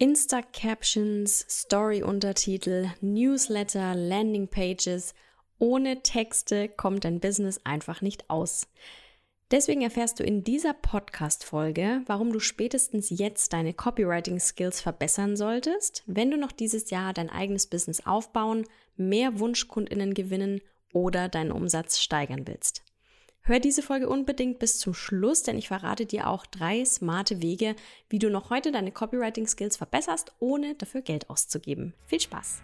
Insta-Captions, Story-Untertitel, Newsletter, Landing-Pages. Ohne Texte kommt dein Business einfach nicht aus. Deswegen erfährst du in dieser Podcast-Folge, warum du spätestens jetzt deine Copywriting-Skills verbessern solltest, wenn du noch dieses Jahr dein eigenes Business aufbauen, mehr WunschkundInnen gewinnen oder deinen Umsatz steigern willst. Hör diese Folge unbedingt bis zum Schluss, denn ich verrate dir auch drei smarte Wege, wie du noch heute deine Copywriting-Skills verbesserst, ohne dafür Geld auszugeben. Viel Spaß!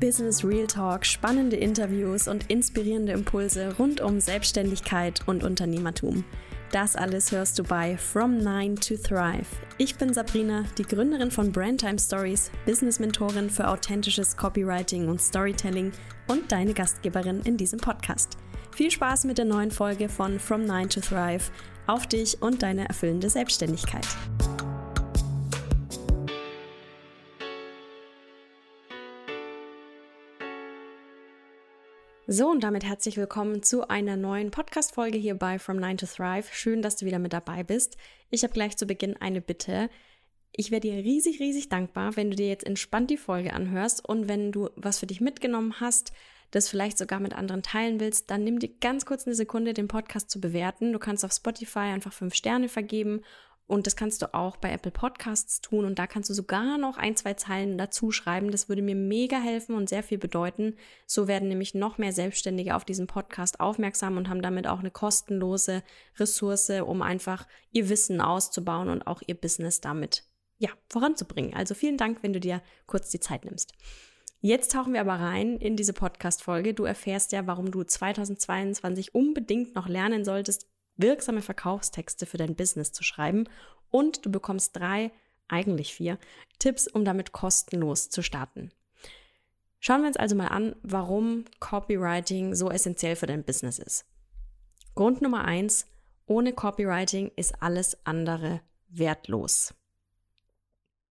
Business Real Talk, spannende Interviews und inspirierende Impulse rund um Selbstständigkeit und Unternehmertum. Das alles hörst du bei From Nine to Thrive. Ich bin Sabrina, die Gründerin von Brandtime Stories, Business-Mentorin für authentisches Copywriting und Storytelling und deine Gastgeberin in diesem Podcast. Viel Spaß mit der neuen Folge von From Nine to Thrive auf dich und deine erfüllende Selbstständigkeit. So, und damit herzlich willkommen zu einer neuen Podcast-Folge hier bei From 9 to Thrive. Schön, dass du wieder mit dabei bist. Ich habe gleich zu Beginn eine Bitte. Ich wäre dir riesig, riesig dankbar, wenn du dir jetzt entspannt die Folge anhörst und wenn du was für dich mitgenommen hast, das vielleicht sogar mit anderen teilen willst, dann nimm dir ganz kurz eine Sekunde, den Podcast zu bewerten. Du kannst auf Spotify einfach fünf Sterne vergeben und das kannst du auch bei Apple Podcasts tun. Und da kannst du sogar noch ein, zwei Zeilen dazu schreiben. Das würde mir mega helfen und sehr viel bedeuten. So werden nämlich noch mehr Selbstständige auf diesen Podcast aufmerksam und haben damit auch eine kostenlose Ressource, um einfach ihr Wissen auszubauen und auch ihr Business damit ja, voranzubringen. Also vielen Dank, wenn du dir kurz die Zeit nimmst. Jetzt tauchen wir aber rein in diese Podcast-Folge. Du erfährst ja, warum du 2022 unbedingt noch lernen solltest, wirksame Verkaufstexte für dein Business zu schreiben und du bekommst drei, eigentlich vier, Tipps, um damit kostenlos zu starten. Schauen wir uns also mal an, warum Copywriting so essentiell für dein Business ist. Grund Nummer eins, ohne Copywriting ist alles andere wertlos.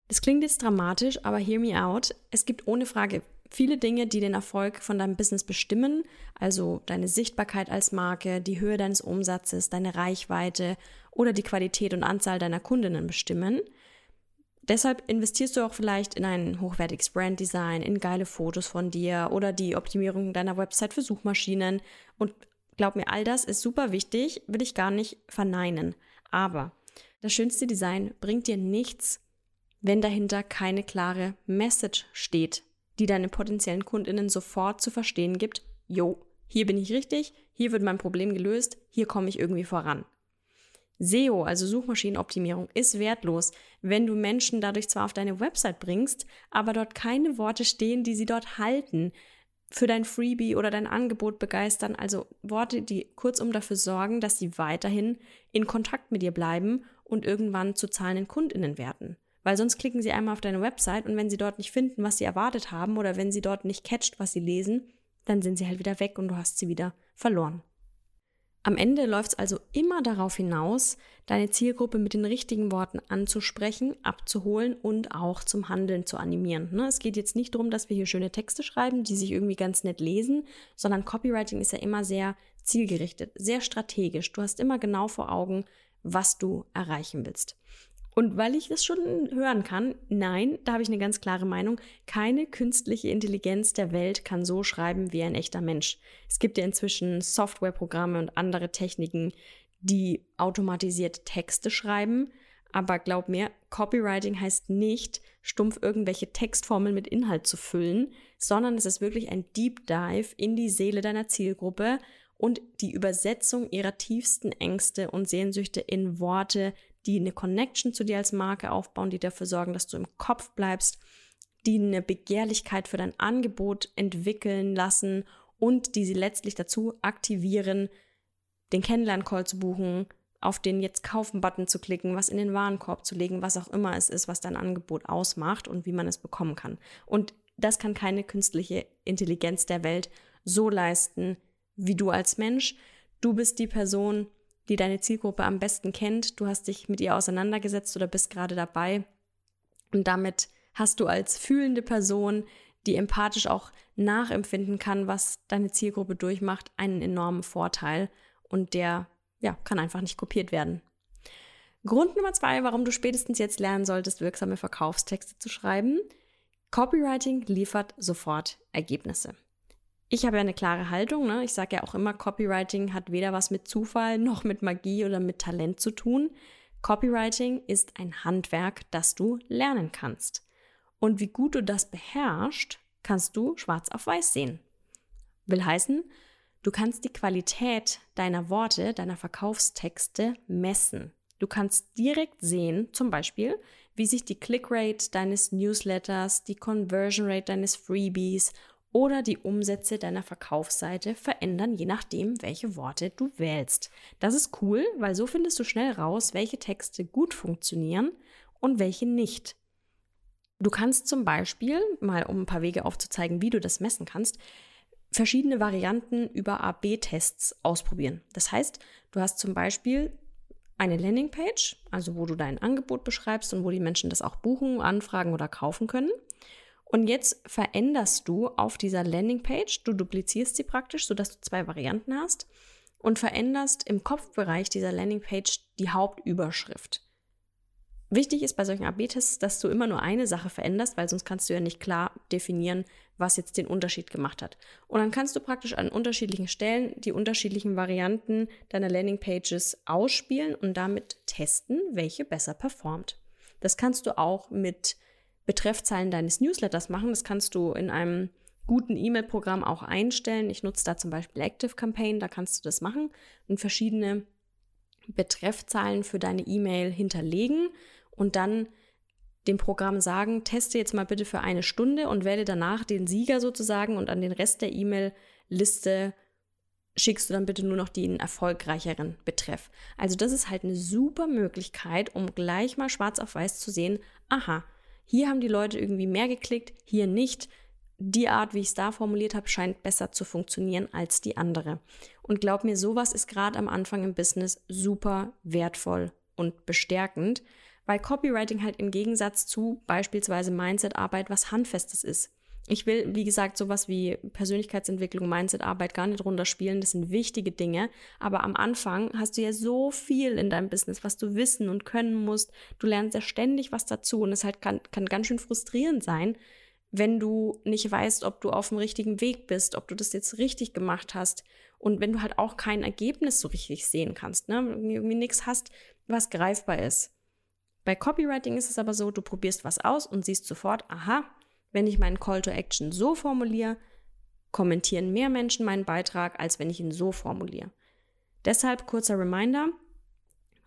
Das klingt jetzt dramatisch, aber hear me out. Es gibt ohne Frage viele Dinge, die den Erfolg von deinem Business bestimmen, also deine Sichtbarkeit als Marke, die Höhe deines Umsatzes, deine Reichweite oder die Qualität und Anzahl deiner Kundinnen bestimmen. Deshalb investierst du auch vielleicht in ein hochwertiges Branddesign, in geile Fotos von dir oder die Optimierung deiner Website für Suchmaschinen. Und glaub mir, all das ist super wichtig, will ich gar nicht verneinen. Aber das schönste Design bringt dir nichts, wenn dahinter keine klare Message steht, die deine potenziellen Kundinnen sofort zu verstehen gibt, jo, hier bin ich richtig, hier wird mein Problem gelöst, hier komme ich irgendwie voran. SEO, also Suchmaschinenoptimierung, ist wertlos, wenn du Menschen dadurch zwar auf deine Website bringst, aber dort keine Worte stehen, die sie dort halten, für dein Freebie oder dein Angebot begeistern, also Worte, die kurzum dafür sorgen, dass sie weiterhin in Kontakt mit dir bleiben und irgendwann zu zahlenden Kundinnen werden. Weil sonst klicken sie einmal auf deine Website und wenn sie dort nicht finden, was sie erwartet haben oder wenn sie dort nicht catcht, was sie lesen, dann sind sie halt wieder weg und du hast sie wieder verloren. Am Ende läuft es also immer darauf hinaus, deine Zielgruppe mit den richtigen Worten anzusprechen, abzuholen und auch zum Handeln zu animieren. Ne? Es geht jetzt nicht darum, dass wir hier schöne Texte schreiben, die sich irgendwie ganz nett lesen, sondern Copywriting ist ja immer sehr zielgerichtet, sehr strategisch. Du hast immer genau vor Augen, was du erreichen willst. Und weil ich das schon hören kann, nein, da habe ich eine ganz klare Meinung, keine künstliche Intelligenz der Welt kann so schreiben wie ein echter Mensch. Es gibt ja inzwischen Softwareprogramme und andere Techniken, die automatisiert Texte schreiben. Aber glaub mir, Copywriting heißt nicht, stumpf irgendwelche Textformeln mit Inhalt zu füllen, sondern es ist wirklich ein Deep Dive in die Seele deiner Zielgruppe und die Übersetzung ihrer tiefsten Ängste und Sehnsüchte in Worte, die eine Connection zu dir als Marke aufbauen, die dafür sorgen, dass du im Kopf bleibst, die eine Begehrlichkeit für dein Angebot entwickeln lassen und die sie letztlich dazu aktivieren, den Kennenlern-Call zu buchen, auf den Jetzt kaufen-Button zu klicken, was in den Warenkorb zu legen, was auch immer es ist, was dein Angebot ausmacht und wie man es bekommen kann. Und das kann keine künstliche Intelligenz der Welt so leisten wie du als Mensch. Du bist die Person, die deine Zielgruppe am besten kennt. Du hast dich mit ihr auseinandergesetzt oder bist gerade dabei. Und damit hast du als fühlende Person, die empathisch auch nachempfinden kann, was deine Zielgruppe durchmacht, einen enormen Vorteil. Und der ja, kann einfach nicht kopiert werden. Grund Nummer zwei, warum du spätestens jetzt lernen solltest, wirksame Verkaufstexte zu schreiben. Copywriting liefert sofort Ergebnisse. Ich habe ja eine klare Haltung. Ne? Ich sage ja auch immer, Copywriting hat weder was mit Zufall noch mit Magie oder mit Talent zu tun. Copywriting ist ein Handwerk, das du lernen kannst. Und wie gut du das beherrschst, kannst du schwarz auf weiß sehen. Will heißen, du kannst die Qualität deiner Worte, deiner Verkaufstexte messen. Du kannst direkt sehen, zum Beispiel, wie sich die Clickrate deines Newsletters, die Conversion Rate deines Freebies oder die Umsätze deiner Verkaufsseite verändern, je nachdem, welche Worte du wählst. Das ist cool, weil so findest du schnell raus, welche Texte gut funktionieren und welche nicht. Du kannst zum Beispiel, mal um ein paar Wege aufzuzeigen, wie du das messen kannst, verschiedene Varianten über AB-Tests ausprobieren. Das heißt, du hast zum Beispiel eine Landingpage, also wo du dein Angebot beschreibst und wo die Menschen das auch buchen, anfragen oder kaufen können. Und jetzt veränderst du auf dieser Landingpage, du duplizierst sie praktisch, sodass du zwei Varianten hast und veränderst im Kopfbereich dieser Landingpage die Hauptüberschrift. Wichtig ist bei solchen AB-Tests, dass du immer nur eine Sache veränderst, weil sonst kannst du ja nicht klar definieren, was jetzt den Unterschied gemacht hat. Und dann kannst du praktisch an unterschiedlichen Stellen die unterschiedlichen Varianten deiner Landingpages ausspielen und damit testen, welche besser performt. Das kannst du auch mit Betreffzeilen deines Newsletters machen. Das kannst du in einem guten E-Mail-Programm auch einstellen. Ich nutze da zum Beispiel Active Campaign, da kannst du das machen und verschiedene Betreffzeilen für deine E-Mail hinterlegen und dann dem Programm sagen, teste jetzt mal bitte für eine Stunde und wähle danach den Sieger sozusagen und an den Rest der E-Mail-Liste schickst du dann bitte nur noch den erfolgreicheren Betreff. Also das ist halt eine super Möglichkeit, um gleich mal schwarz auf weiß zu sehen, aha, hier haben die Leute irgendwie mehr geklickt, hier nicht. Die Art, wie ich es da formuliert habe, scheint besser zu funktionieren als die andere. Und glaub mir, sowas ist gerade am Anfang im Business super wertvoll und bestärkend, weil Copywriting halt im Gegensatz zu beispielsweise Mindset-Arbeit was Handfestes ist. Ich will, wie gesagt, sowas wie Persönlichkeitsentwicklung, Mindset-Arbeit gar nicht runterspielen. Das sind wichtige Dinge. Aber am Anfang hast du ja so viel in deinem Business, was du wissen und können musst. Du lernst ja ständig was dazu und es halt kann, kann ganz schön frustrierend sein, wenn du nicht weißt, ob du auf dem richtigen Weg bist, ob du das jetzt richtig gemacht hast und wenn du halt auch kein Ergebnis so richtig sehen kannst, ne? irgendwie nichts hast, was greifbar ist. Bei Copywriting ist es aber so, du probierst was aus und siehst sofort, aha, wenn ich meinen Call to Action so formuliere, kommentieren mehr Menschen meinen Beitrag, als wenn ich ihn so formuliere. Deshalb kurzer Reminder,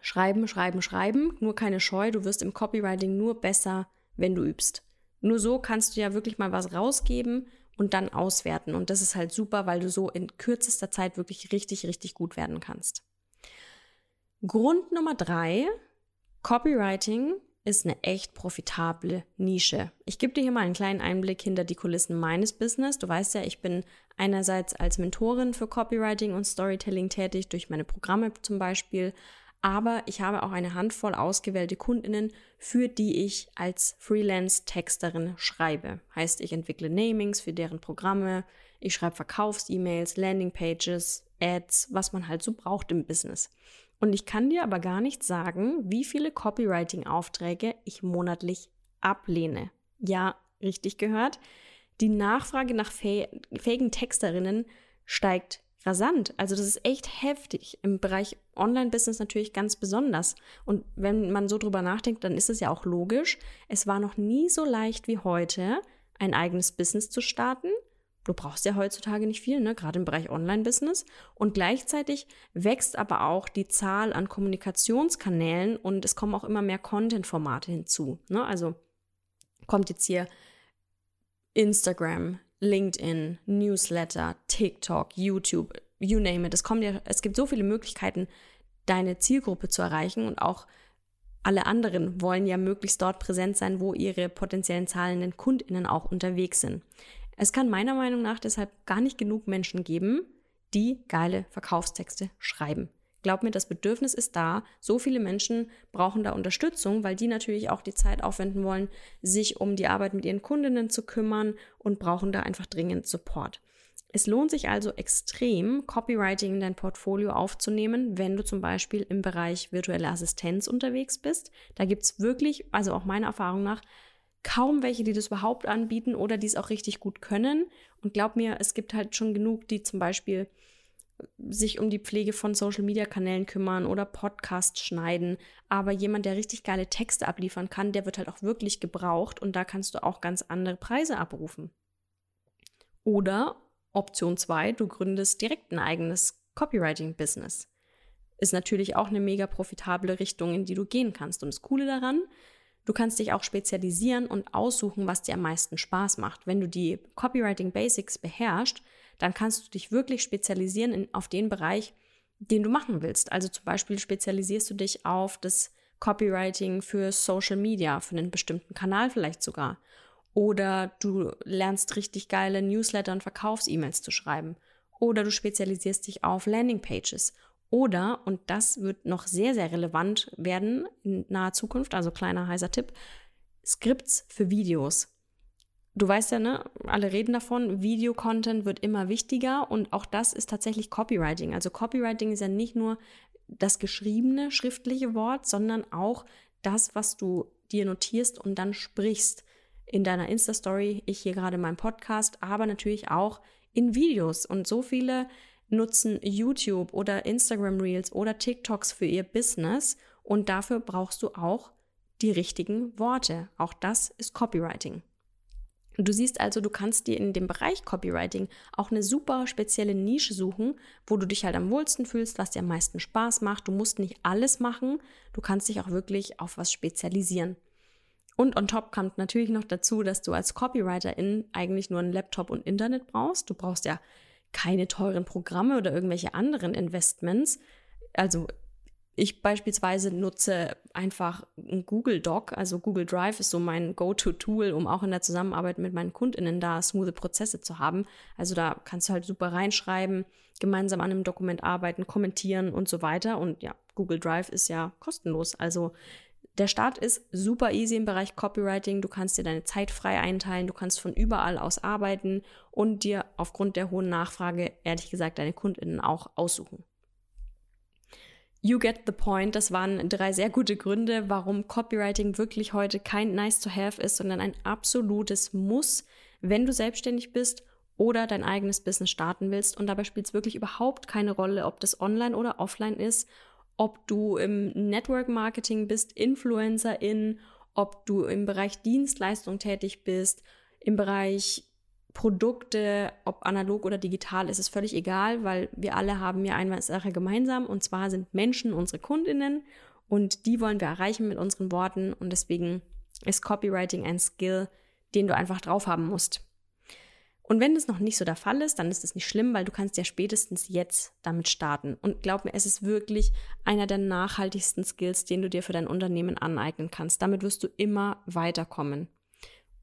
schreiben, schreiben, schreiben, nur keine Scheu, du wirst im Copywriting nur besser, wenn du übst. Nur so kannst du ja wirklich mal was rausgeben und dann auswerten. Und das ist halt super, weil du so in kürzester Zeit wirklich richtig, richtig gut werden kannst. Grund Nummer drei, Copywriting ist eine echt profitable Nische. Ich gebe dir hier mal einen kleinen Einblick hinter die Kulissen meines Business. Du weißt ja, ich bin einerseits als Mentorin für Copywriting und Storytelling tätig, durch meine Programme zum Beispiel, aber ich habe auch eine Handvoll ausgewählte Kundinnen, für die ich als Freelance-Texterin schreibe. Heißt, ich entwickle Namings für deren Programme, ich schreibe Verkaufs-E-Mails, Landing-Pages, Ads, was man halt so braucht im Business. Und ich kann dir aber gar nicht sagen, wie viele Copywriting-Aufträge ich monatlich ablehne. Ja, richtig gehört. Die Nachfrage nach fähigen Texterinnen steigt rasant. Also das ist echt heftig. Im Bereich Online-Business natürlich ganz besonders. Und wenn man so drüber nachdenkt, dann ist es ja auch logisch. Es war noch nie so leicht wie heute, ein eigenes Business zu starten Du brauchst ja heutzutage nicht viel, ne? gerade im Bereich Online-Business. Und gleichzeitig wächst aber auch die Zahl an Kommunikationskanälen und es kommen auch immer mehr Content-Formate hinzu. Ne? Also kommt jetzt hier Instagram, LinkedIn, Newsletter, TikTok, YouTube, you name it. Es, kommt ja, es gibt so viele Möglichkeiten, deine Zielgruppe zu erreichen und auch alle anderen wollen ja möglichst dort präsent sein, wo ihre potenziellen zahlenden KundInnen auch unterwegs sind. Es kann meiner Meinung nach deshalb gar nicht genug Menschen geben, die geile Verkaufstexte schreiben. Glaub mir, das Bedürfnis ist da. So viele Menschen brauchen da Unterstützung, weil die natürlich auch die Zeit aufwenden wollen, sich um die Arbeit mit ihren Kundinnen zu kümmern und brauchen da einfach dringend Support. Es lohnt sich also extrem, Copywriting in dein Portfolio aufzunehmen, wenn du zum Beispiel im Bereich virtuelle Assistenz unterwegs bist. Da gibt es wirklich, also auch meiner Erfahrung nach, kaum welche, die das überhaupt anbieten oder die es auch richtig gut können. Und glaub mir, es gibt halt schon genug, die zum Beispiel sich um die Pflege von Social-Media-Kanälen kümmern oder Podcasts schneiden. Aber jemand, der richtig geile Texte abliefern kann, der wird halt auch wirklich gebraucht und da kannst du auch ganz andere Preise abrufen. Oder Option 2, du gründest direkt ein eigenes Copywriting-Business. Ist natürlich auch eine mega profitable Richtung, in die du gehen kannst. Und das Coole daran, du kannst dich auch spezialisieren und aussuchen, was dir am meisten Spaß macht. Wenn du die Copywriting Basics beherrschst, dann kannst du dich wirklich spezialisieren in, auf den Bereich, den du machen willst. Also zum Beispiel spezialisierst du dich auf das Copywriting für Social Media, für einen bestimmten Kanal vielleicht sogar. Oder du lernst richtig geile Newsletter und Verkaufs-E-Mails zu schreiben. Oder du spezialisierst dich auf Landingpages. Oder, und das wird noch sehr, sehr relevant werden in naher Zukunft, also kleiner heißer Tipp, Skripts für Videos. Du weißt ja, ne, alle reden davon, Video-Content wird immer wichtiger und auch das ist tatsächlich Copywriting. Also Copywriting ist ja nicht nur das geschriebene, schriftliche Wort, sondern auch das, was du dir notierst und dann sprichst in deiner Insta-Story, ich hier gerade in meinem Podcast, aber natürlich auch in Videos. Und so viele nutzen YouTube oder Instagram Reels oder TikToks für ihr Business und dafür brauchst du auch die richtigen Worte. Auch das ist Copywriting. Du siehst also, du kannst dir in dem Bereich Copywriting auch eine super spezielle Nische suchen, wo du dich halt am wohlsten fühlst, was dir am meisten Spaß macht. Du musst nicht alles machen, du kannst dich auch wirklich auf was spezialisieren. Und on top kommt natürlich noch dazu, dass du als Copywriterin eigentlich nur einen Laptop und Internet brauchst. Du brauchst ja keine teuren Programme oder irgendwelche anderen Investments. Also ich beispielsweise nutze einfach ein Google Doc, also Google Drive ist so mein Go-To-Tool, um auch in der Zusammenarbeit mit meinen KundInnen da smooth Prozesse zu haben. Also da kannst du halt super reinschreiben, gemeinsam an einem Dokument arbeiten, kommentieren und so weiter. Und ja, Google Drive ist ja kostenlos. Also der Start ist super easy im Bereich Copywriting. Du kannst dir deine Zeit frei einteilen, du kannst von überall aus arbeiten und dir aufgrund der hohen Nachfrage, ehrlich gesagt, deine KundInnen auch aussuchen. You get the point. Das waren drei sehr gute Gründe, warum Copywriting wirklich heute kein Nice to Have ist, sondern ein absolutes Muss, wenn du selbstständig bist oder dein eigenes Business starten willst. Und dabei spielt es wirklich überhaupt keine Rolle, ob das online oder offline ist ob du im Network Marketing bist, Influencerin, ob du im Bereich Dienstleistung tätig bist, im Bereich Produkte, ob analog oder digital, ist es völlig egal, weil wir alle haben ja eine Sache gemeinsam und zwar sind Menschen unsere Kundinnen und die wollen wir erreichen mit unseren Worten und deswegen ist Copywriting ein Skill, den du einfach drauf haben musst. Und wenn das noch nicht so der Fall ist, dann ist es nicht schlimm, weil du kannst ja spätestens jetzt damit starten. Und glaub mir, es ist wirklich einer der nachhaltigsten Skills, den du dir für dein Unternehmen aneignen kannst. Damit wirst du immer weiterkommen.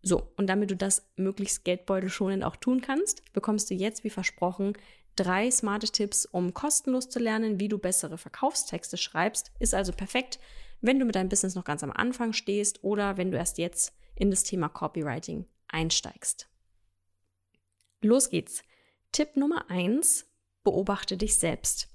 So, und damit du das möglichst geldbeutelschonend auch tun kannst, bekommst du jetzt, wie versprochen, drei smarte Tipps, um kostenlos zu lernen, wie du bessere Verkaufstexte schreibst. Ist also perfekt, wenn du mit deinem Business noch ganz am Anfang stehst oder wenn du erst jetzt in das Thema Copywriting einsteigst. Los geht's. Tipp Nummer eins: Beobachte dich selbst.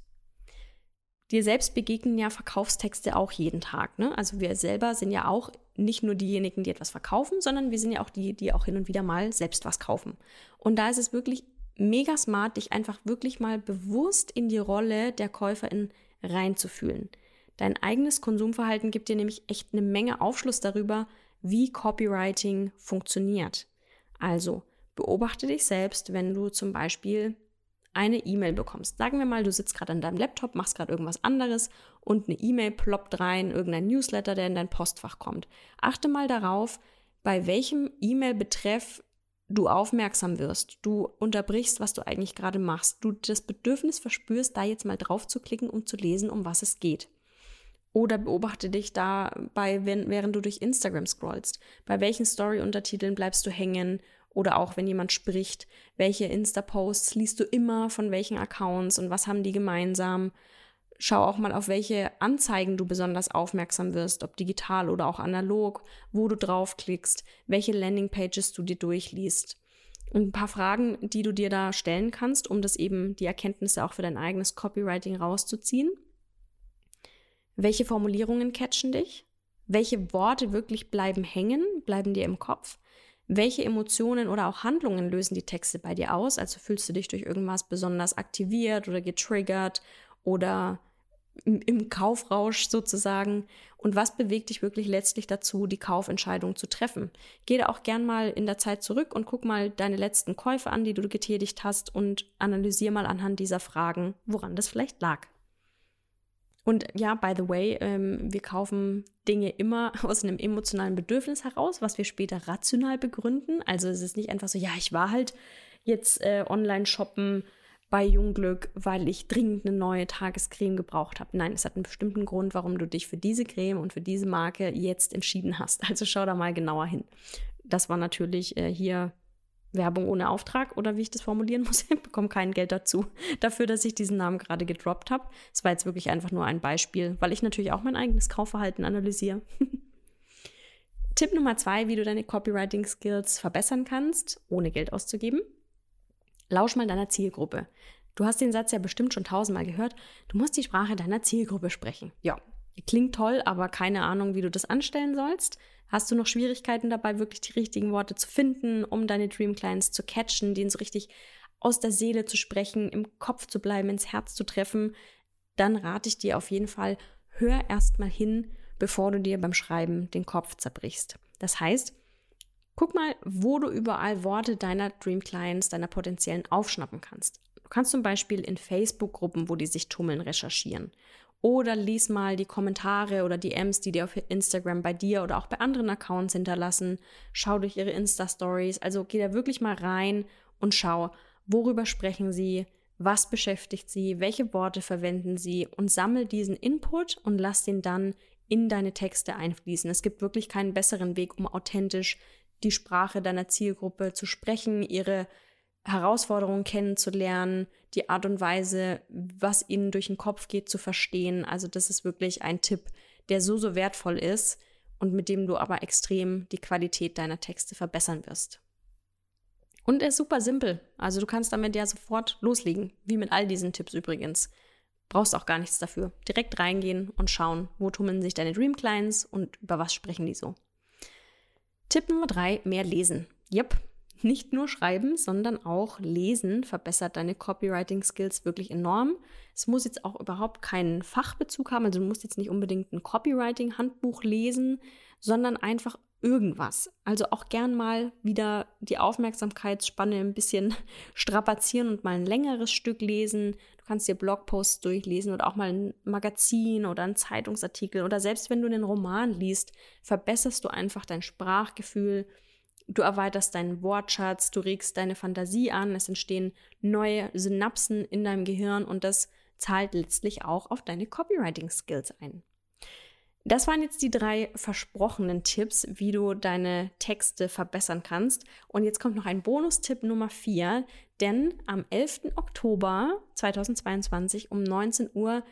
Dir selbst begegnen ja Verkaufstexte auch jeden Tag. Ne? Also wir selber sind ja auch nicht nur diejenigen, die etwas verkaufen, sondern wir sind ja auch die, die auch hin und wieder mal selbst was kaufen. Und da ist es wirklich mega smart, dich einfach wirklich mal bewusst in die Rolle der Käuferin reinzufühlen. Dein eigenes Konsumverhalten gibt dir nämlich echt eine Menge Aufschluss darüber, wie Copywriting funktioniert. Also, Beobachte dich selbst, wenn du zum Beispiel eine E-Mail bekommst. Sagen wir mal, du sitzt gerade an deinem Laptop, machst gerade irgendwas anderes und eine E-Mail ploppt rein, irgendein Newsletter, der in dein Postfach kommt. Achte mal darauf, bei welchem E-Mail-Betreff du aufmerksam wirst. Du unterbrichst, was du eigentlich gerade machst. Du das Bedürfnis verspürst, da jetzt mal drauf zu klicken, um zu lesen, um was es geht. Oder beobachte dich dabei, während du durch Instagram scrollst. Bei welchen Story-Untertiteln bleibst du hängen oder auch wenn jemand spricht, welche Insta-Posts liest du immer von welchen Accounts und was haben die gemeinsam. Schau auch mal, auf welche Anzeigen du besonders aufmerksam wirst, ob digital oder auch analog, wo du draufklickst, welche Landingpages du dir durchliest. Und ein paar Fragen, die du dir da stellen kannst, um das eben die Erkenntnisse auch für dein eigenes Copywriting rauszuziehen. Welche Formulierungen catchen dich? Welche Worte wirklich bleiben hängen, bleiben dir im Kopf? Welche Emotionen oder auch Handlungen lösen die Texte bei dir aus? Also fühlst du dich durch irgendwas besonders aktiviert oder getriggert oder im Kaufrausch sozusagen und was bewegt dich wirklich letztlich dazu, die Kaufentscheidung zu treffen. Geh da auch gern mal in der Zeit zurück und guck mal deine letzten Käufe an, die du getätigt hast und analysier mal anhand dieser Fragen, woran das vielleicht lag. Und ja, by the way, ähm, wir kaufen Dinge immer aus einem emotionalen Bedürfnis heraus, was wir später rational begründen. Also es ist nicht einfach so, ja, ich war halt jetzt äh, online shoppen, bei Jungglück, weil ich dringend eine neue Tagescreme gebraucht habe. Nein, es hat einen bestimmten Grund, warum du dich für diese Creme und für diese Marke jetzt entschieden hast. Also schau da mal genauer hin. Das war natürlich äh, hier Werbung ohne Auftrag oder wie ich das formulieren muss. Ich bekomme kein Geld dazu, dafür, dass ich diesen Namen gerade gedroppt habe. Es war jetzt wirklich einfach nur ein Beispiel, weil ich natürlich auch mein eigenes Kaufverhalten analysiere. Tipp Nummer zwei, wie du deine Copywriting-Skills verbessern kannst, ohne Geld auszugeben. Lausch mal deiner Zielgruppe. Du hast den Satz ja bestimmt schon tausendmal gehört. Du musst die Sprache deiner Zielgruppe sprechen. Ja, klingt toll, aber keine Ahnung, wie du das anstellen sollst. Hast du noch Schwierigkeiten dabei, wirklich die richtigen Worte zu finden, um deine Dream Clients zu catchen, denen so richtig aus der Seele zu sprechen, im Kopf zu bleiben, ins Herz zu treffen? Dann rate ich dir auf jeden Fall, hör erst mal hin, bevor du dir beim Schreiben den Kopf zerbrichst. Das heißt, Guck mal, wo du überall Worte deiner Dream Clients, deiner potenziellen aufschnappen kannst. Du kannst zum Beispiel in Facebook-Gruppen, wo die sich tummeln, recherchieren. Oder lies mal die Kommentare oder die Ms, die dir auf Instagram bei dir oder auch bei anderen Accounts hinterlassen. Schau durch ihre Insta-Stories. Also geh da wirklich mal rein und schau, worüber sprechen sie, was beschäftigt sie, welche Worte verwenden sie und sammel diesen Input und lass den dann in deine Texte einfließen. Es gibt wirklich keinen besseren Weg, um authentisch die Sprache deiner Zielgruppe zu sprechen, ihre Herausforderungen kennenzulernen, die Art und Weise, was ihnen durch den Kopf geht, zu verstehen. Also das ist wirklich ein Tipp, der so, so wertvoll ist und mit dem du aber extrem die Qualität deiner Texte verbessern wirst. Und er ist super simpel. Also du kannst damit ja sofort loslegen, wie mit all diesen Tipps übrigens. Brauchst auch gar nichts dafür. Direkt reingehen und schauen, wo tummeln sich deine Dream Clients und über was sprechen die so. Tipp Nummer drei, mehr lesen. Yep, nicht nur schreiben, sondern auch lesen verbessert deine Copywriting-Skills wirklich enorm. Es muss jetzt auch überhaupt keinen Fachbezug haben, also du musst jetzt nicht unbedingt ein Copywriting-Handbuch lesen, sondern einfach irgendwas. Also auch gern mal wieder die Aufmerksamkeitsspanne ein bisschen strapazieren und mal ein längeres Stück lesen kannst dir Blogposts durchlesen oder auch mal ein Magazin oder ein Zeitungsartikel oder selbst wenn du einen Roman liest, verbesserst du einfach dein Sprachgefühl, du erweiterst deinen Wortschatz, du regst deine Fantasie an, es entstehen neue Synapsen in deinem Gehirn und das zahlt letztlich auch auf deine Copywriting-Skills ein. Das waren jetzt die drei versprochenen Tipps, wie du deine Texte verbessern kannst. Und jetzt kommt noch ein Bonustipp Nummer vier, denn am 11. Oktober 2022 um 19 Uhr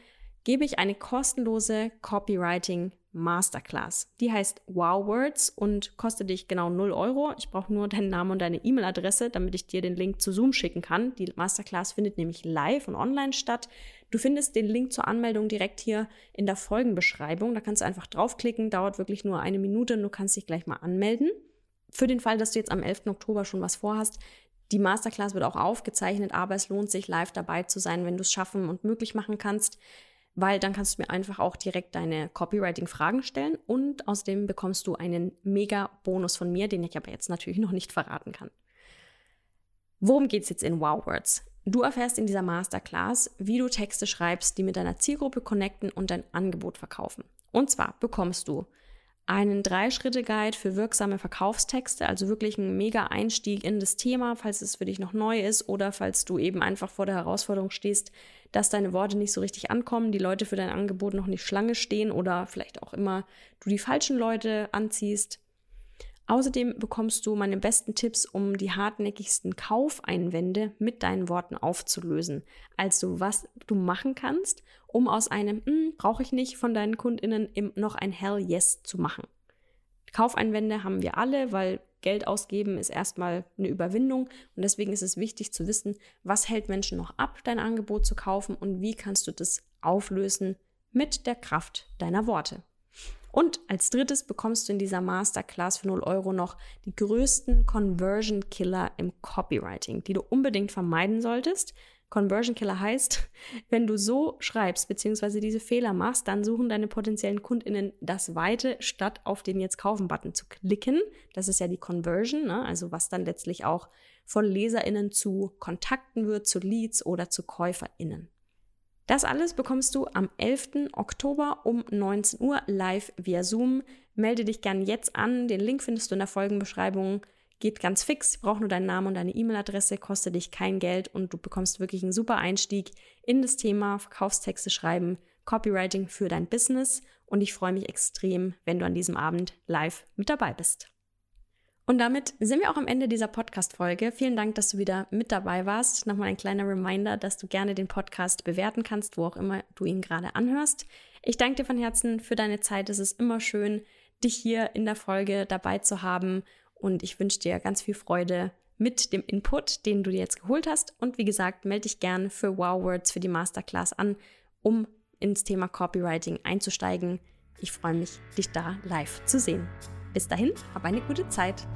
gebe ich eine kostenlose Copywriting Masterclass. Die heißt Wow Words und kostet dich genau 0 Euro. Ich brauche nur deinen Namen und deine E-Mail-Adresse, damit ich dir den Link zu Zoom schicken kann. Die Masterclass findet nämlich live und online statt. Du findest den Link zur Anmeldung direkt hier in der Folgenbeschreibung. Da kannst du einfach draufklicken, dauert wirklich nur eine Minute und du kannst dich gleich mal anmelden. Für den Fall, dass du jetzt am 11. Oktober schon was vorhast, die Masterclass wird auch aufgezeichnet, aber es lohnt sich, live dabei zu sein, wenn du es schaffen und möglich machen kannst, weil dann kannst du mir einfach auch direkt deine Copywriting-Fragen stellen und außerdem bekommst du einen mega Bonus von mir, den ich aber jetzt natürlich noch nicht verraten kann. Worum geht es jetzt in Wow Words? Du erfährst in dieser Masterclass, wie du Texte schreibst, die mit deiner Zielgruppe connecten und dein Angebot verkaufen. Und zwar bekommst du einen Drei-Schritte-Guide für wirksame Verkaufstexte, also wirklich ein mega Einstieg in das Thema, falls es für dich noch neu ist oder falls du eben einfach vor der Herausforderung stehst, dass deine Worte nicht so richtig ankommen, die Leute für dein Angebot noch nicht Schlange stehen oder vielleicht auch immer du die falschen Leute anziehst. Außerdem bekommst du meine besten Tipps, um die hartnäckigsten Kaufeinwände mit deinen Worten aufzulösen. Also was du machen kannst, um aus einem hm, brauche ich nicht von deinen Kundinnen noch ein Hell Yes zu machen. Kaufeinwände haben wir alle, weil Geld ausgeben ist erstmal eine Überwindung und deswegen ist es wichtig zu wissen, was hält Menschen noch ab, dein Angebot zu kaufen und wie kannst du das auflösen mit der Kraft deiner Worte. Und als drittes bekommst du in dieser Masterclass für 0 Euro noch die größten Conversion Killer im Copywriting, die du unbedingt vermeiden solltest. Conversion Killer heißt, wenn du so schreibst bzw. diese Fehler machst, dann suchen deine potenziellen KundInnen das Weite, statt auf den Jetzt kaufen-Button zu klicken. Das ist ja die Conversion, ne? also was dann letztlich auch von LeserInnen zu Kontakten wird, zu Leads oder zu KäuferInnen. Das alles bekommst du am 11. Oktober um 19 Uhr live via Zoom. Melde dich gern jetzt an. Den Link findest du in der Folgenbeschreibung. Geht ganz fix, braucht nur deinen Namen und deine E-Mail-Adresse, kostet dich kein Geld und du bekommst wirklich einen super Einstieg in das Thema Verkaufstexte schreiben, Copywriting für dein Business. Und ich freue mich extrem, wenn du an diesem Abend live mit dabei bist. Und damit sind wir auch am Ende dieser Podcast-Folge. Vielen Dank, dass du wieder mit dabei warst. Nochmal ein kleiner Reminder, dass du gerne den Podcast bewerten kannst, wo auch immer du ihn gerade anhörst. Ich danke dir von Herzen für deine Zeit. Es ist immer schön, dich hier in der Folge dabei zu haben. Und ich wünsche dir ganz viel Freude mit dem Input, den du dir jetzt geholt hast. Und wie gesagt, melde dich gerne für Wow Words für die Masterclass an, um ins Thema Copywriting einzusteigen. Ich freue mich, dich da live zu sehen. Bis dahin, hab eine gute Zeit.